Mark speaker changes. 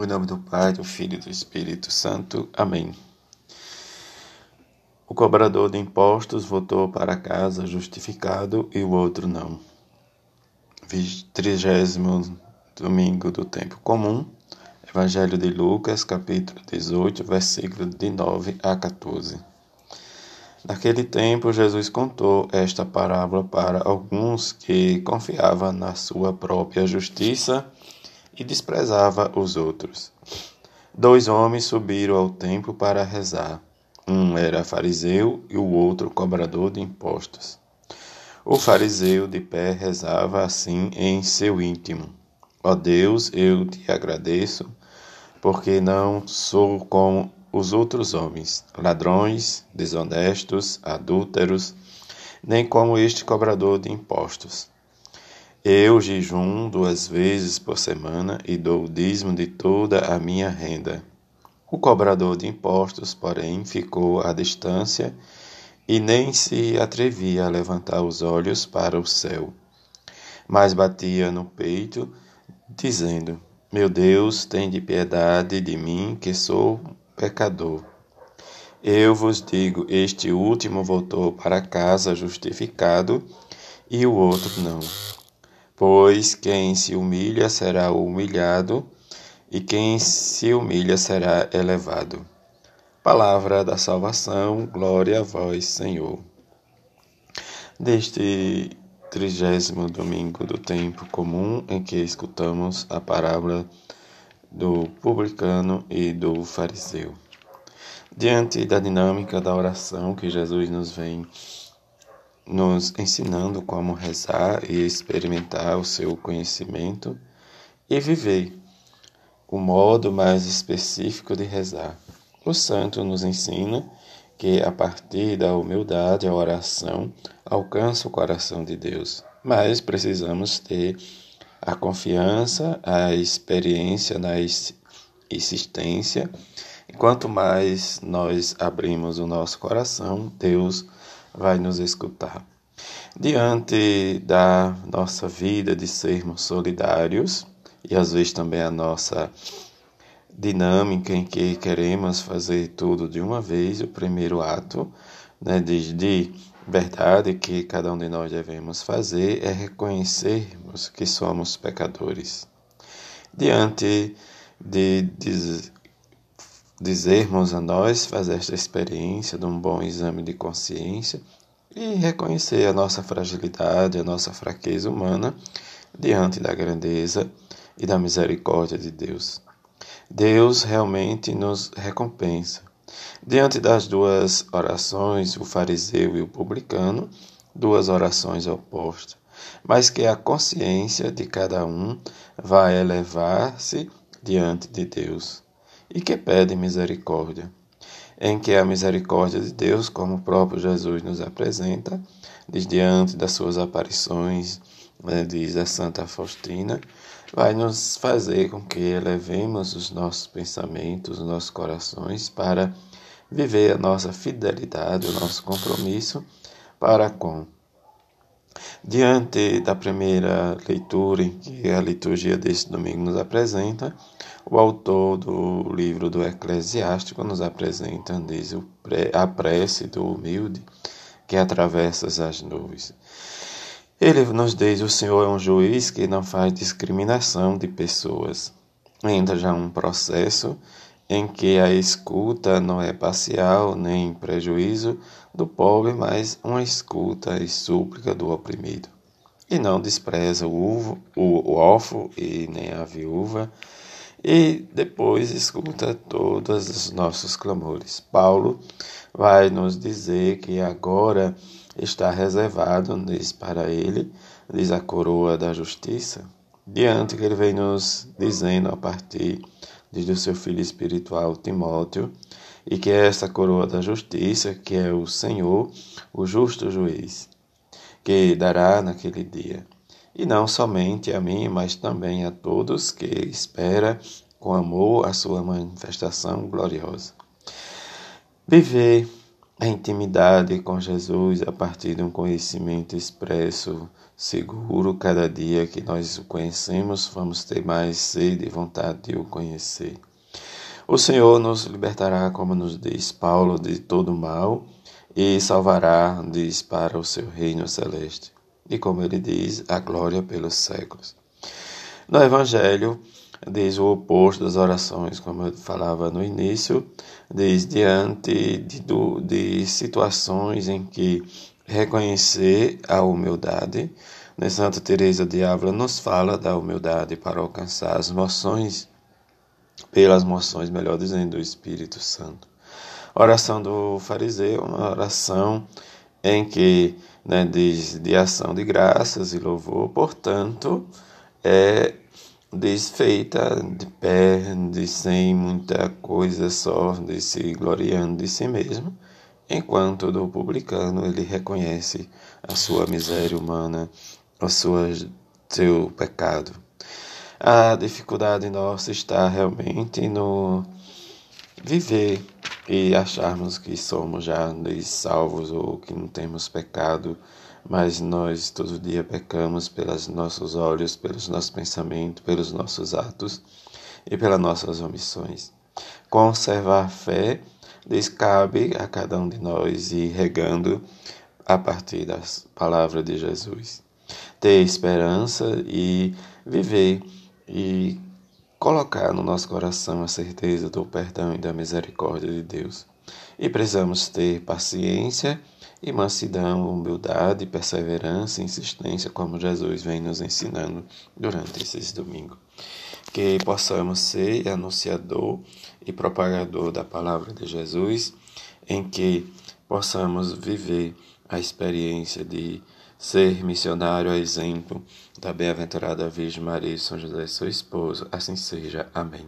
Speaker 1: Em nome do Pai, do Filho e do Espírito Santo. Amém. O cobrador de impostos voltou para casa justificado e o outro não. Trigésimo domingo do tempo comum. Evangelho de Lucas, capítulo 18, versículo de 9 a 14. Naquele tempo, Jesus contou esta parábola para alguns que confiavam na sua própria justiça e desprezava os outros. Dois homens subiram ao templo para rezar. Um era fariseu e o outro cobrador de impostos. O fariseu de pé rezava assim em seu íntimo: Ó Deus, eu te agradeço, porque não sou como os outros homens, ladrões, desonestos, adúlteros, nem como este cobrador de impostos. Eu jejum duas vezes por semana e dou o dízimo de toda a minha renda. O cobrador de impostos, porém, ficou à distância e nem se atrevia a levantar os olhos para o céu, mas batia no peito, dizendo: Meu Deus, de piedade de mim, que sou pecador. Eu vos digo: este último voltou para casa justificado e o outro não. Pois quem se humilha será humilhado, e quem se humilha será elevado. Palavra da salvação, glória a vós, Senhor. Deste trigésimo domingo do tempo comum em que escutamos a parábola do publicano e do fariseu. Diante da dinâmica da oração que Jesus nos vem nos ensinando como rezar e experimentar o seu conhecimento e viver o modo mais específico de rezar. O santo nos ensina que a partir da humildade a oração alcança o coração de Deus, mas precisamos ter a confiança, a experiência na existência. Quanto mais nós abrimos o nosso coração, Deus vai nos escutar. Diante da nossa vida de sermos solidários e às vezes também a nossa dinâmica em que queremos fazer tudo de uma vez, o primeiro ato né, de, de verdade que cada um de nós devemos fazer é reconhecermos que somos pecadores. Diante de, de dizermos a nós, fazer esta experiência de um bom exame de consciência e reconhecer a nossa fragilidade, a nossa fraqueza humana diante da grandeza e da misericórdia de Deus. Deus realmente nos recompensa. Diante das duas orações, o fariseu e o publicano, duas orações opostas, mas que a consciência de cada um vai elevar-se diante de Deus e que pede misericórdia, em que a misericórdia de Deus, como o próprio Jesus nos apresenta, diz diante das suas aparições, né, diz a Santa Faustina, vai nos fazer com que elevemos os nossos pensamentos, os nossos corações para viver a nossa fidelidade, o nosso compromisso para com. Diante da primeira leitura em que a liturgia deste domingo nos apresenta, o autor do livro do Eclesiástico nos apresenta, diz, a prece do humilde que atravessa as nuvens. Ele nos diz: o Senhor é um juiz que não faz discriminação de pessoas. Entra já um processo em que a escuta não é parcial nem prejuízo do pobre, mas uma escuta e súplica do oprimido. E não despreza o, uvo, o, o órfão e nem a viúva, e depois escuta todos os nossos clamores. Paulo vai nos dizer que agora está reservado diz para ele, diz a coroa da justiça, diante que ele vem nos dizendo a partir diz o seu filho espiritual Timóteo, e que é essa coroa da justiça, que é o Senhor, o justo juiz, que dará naquele dia e não somente a mim, mas também a todos que espera com amor a sua manifestação gloriosa. Viver a intimidade com Jesus a partir de um conhecimento expresso, seguro. Cada dia que nós o conhecemos, vamos ter mais sede e vontade de o conhecer. O Senhor nos libertará, como nos diz Paulo, de todo mal e salvará, diz, para o seu reino celeste. E como ele diz, a glória pelos séculos. No Evangelho, diz o oposto das orações, como eu falava no início, diz diante de, de situações em que reconhecer a humildade. Né? Santa Teresa de Ávila nos fala da humildade para alcançar as moções, pelas moções, melhor dizendo, do Espírito Santo. oração do fariseu, uma oração em que né, diz de ação de graças e louvor, portanto, é desfeita, de pé, de sem muita coisa só, de se gloriando de si mesmo, enquanto do publicano ele reconhece a sua miséria humana, sua, seu pecado. A dificuldade nossa está realmente no viver e acharmos que somos já salvos ou que não temos pecado mas nós todo dia pecamos pelos nossos olhos, pelos nossos pensamentos, pelos nossos atos e pelas nossas omissões. Conservar a fé lhes cabe a cada um de nós e regando a partir das palavras de Jesus. Ter esperança e viver e colocar no nosso coração a certeza do perdão e da misericórdia de Deus. E precisamos ter paciência e mansidão, humildade, perseverança, insistência, como Jesus vem nos ensinando durante esses domingos. Que possamos ser anunciador e propagador da palavra de Jesus, em que possamos viver a experiência de ser missionário a exemplo da bem-aventurada Virgem Maria e São José, seu esposo. Assim seja. Amém.